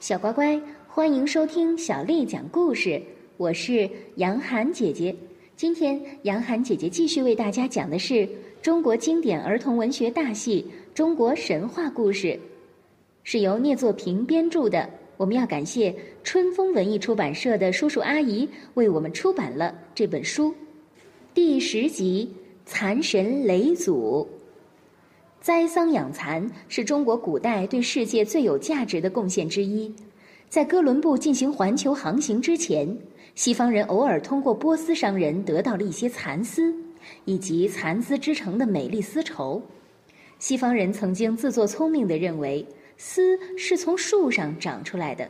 小乖乖，欢迎收听小丽讲故事。我是杨涵姐姐。今天，杨涵姐姐继续为大家讲的是中国经典儿童文学大戏《中国神话故事》，是由聂作平编著的。我们要感谢春风文艺出版社的叔叔阿姨为我们出版了这本书。第十集《蚕神雷祖》。栽桑养蚕是中国古代对世界最有价值的贡献之一。在哥伦布进行环球航行之前，西方人偶尔通过波斯商人得到了一些蚕丝，以及蚕丝织成的美丽丝绸。西方人曾经自作聪明地认为丝是从树上长出来的，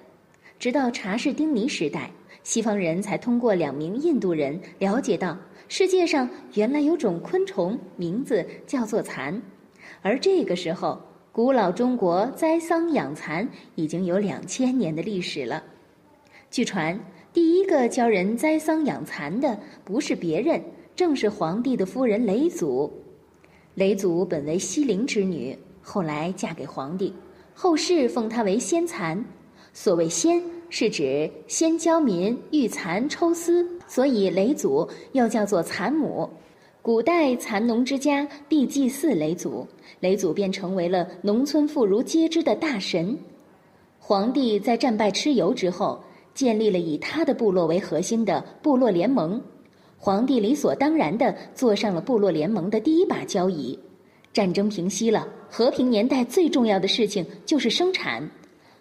直到查士丁尼时代，西方人才通过两名印度人了解到世界上原来有种昆虫，名字叫做蚕。而这个时候，古老中国栽桑养蚕已经有两千年的历史了。据传，第一个教人栽桑养蚕的不是别人，正是皇帝的夫人雷祖。雷祖本为西陵之女，后来嫁给皇帝，后世奉她为先蚕。所谓“先”，是指先教民育蚕抽丝，所以雷祖又叫做蚕母。古代蚕农之家必祭祀雷祖，雷祖便成为了农村妇孺皆知的大神。皇帝在战败蚩尤之后，建立了以他的部落为核心的部落联盟。皇帝理所当然地坐上了部落联盟的第一把交椅。战争平息了，和平年代最重要的事情就是生产。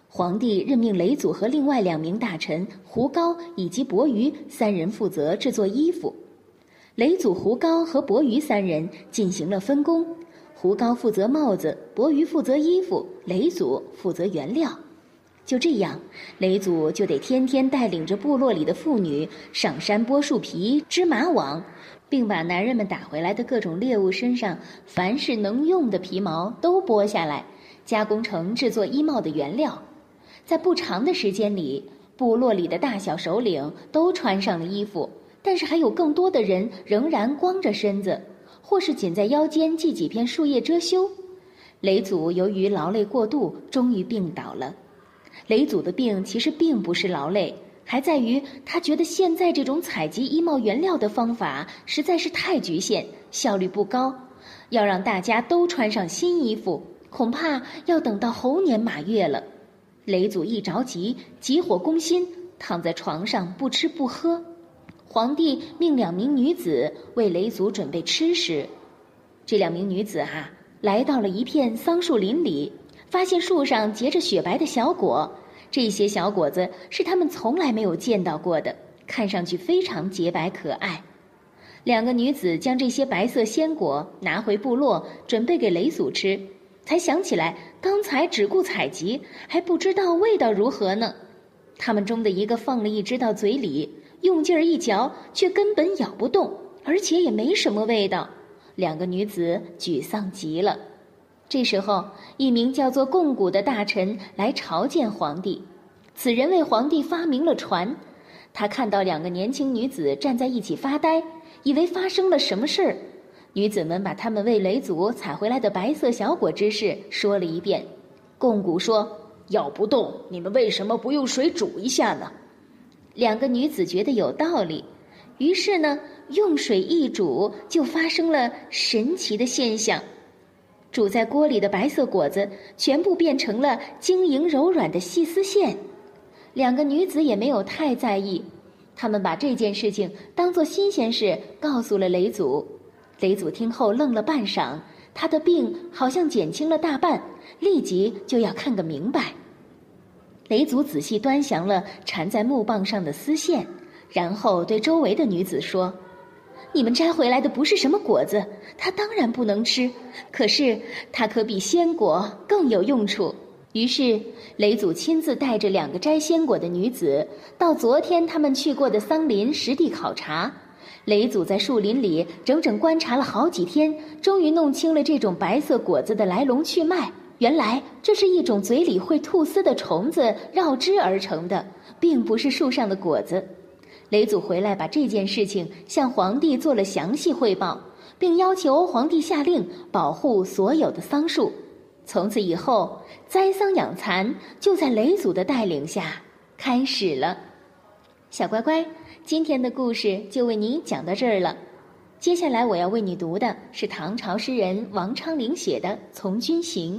皇帝任命雷祖和另外两名大臣胡高以及伯鱼三人负责制作衣服。雷祖胡高和伯鱼三人进行了分工，胡高负责帽子，伯鱼负责衣服，雷祖负责原料。就这样，雷祖就得天天带领着部落里的妇女上山剥树皮、织麻网，并把男人们打回来的各种猎物身上凡是能用的皮毛都剥下来，加工成制作衣帽的原料。在不长的时间里，部落里的大小首领都穿上了衣服。但是还有更多的人仍然光着身子，或是仅在腰间系几片树叶遮羞。雷祖由于劳累过度，终于病倒了。雷祖的病其实并不是劳累，还在于他觉得现在这种采集衣帽原料的方法实在是太局限，效率不高。要让大家都穿上新衣服，恐怕要等到猴年马月了。雷祖一着急，急火攻心，躺在床上不吃不喝。皇帝命两名女子为雷祖准备吃食，这两名女子啊来到了一片桑树林里，发现树上结着雪白的小果，这些小果子是他们从来没有见到过的，看上去非常洁白可爱。两个女子将这些白色鲜果拿回部落，准备给雷祖吃，才想起来刚才只顾采集，还不知道味道如何呢。他们中的一个放了一只到嘴里。用劲儿一嚼，却根本咬不动，而且也没什么味道。两个女子沮丧极了。这时候，一名叫做贡古的大臣来朝见皇帝。此人为皇帝发明了船。他看到两个年轻女子站在一起发呆，以为发生了什么事儿。女子们把他们为雷祖采回来的白色小果之事说了一遍。贡古说：“咬不动，你们为什么不用水煮一下呢？”两个女子觉得有道理，于是呢，用水一煮，就发生了神奇的现象。煮在锅里的白色果子全部变成了晶莹柔软的细丝线。两个女子也没有太在意，他们把这件事情当做新鲜事告诉了雷祖。雷祖听后愣了半晌，他的病好像减轻了大半，立即就要看个明白。雷祖仔细端详了缠在木棒上的丝线，然后对周围的女子说：“你们摘回来的不是什么果子，它当然不能吃。可是它可比鲜果更有用处。”于是雷祖亲自带着两个摘鲜果的女子，到昨天他们去过的桑林实地考察。雷祖在树林里整整观察了好几天，终于弄清了这种白色果子的来龙去脉。原来这是一种嘴里会吐丝的虫子绕枝而成的，并不是树上的果子。雷祖回来把这件事情向皇帝做了详细汇报，并要求皇帝下令保护所有的桑树。从此以后，栽桑养蚕就在雷祖的带领下开始了。小乖乖，今天的故事就为你讲到这儿了。接下来我要为你读的是唐朝诗人王昌龄写的《从军行》：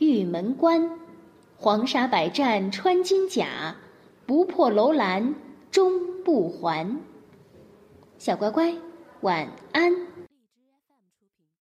玉门关。黄沙百战穿金甲，不破楼兰终不还。小乖乖，晚安。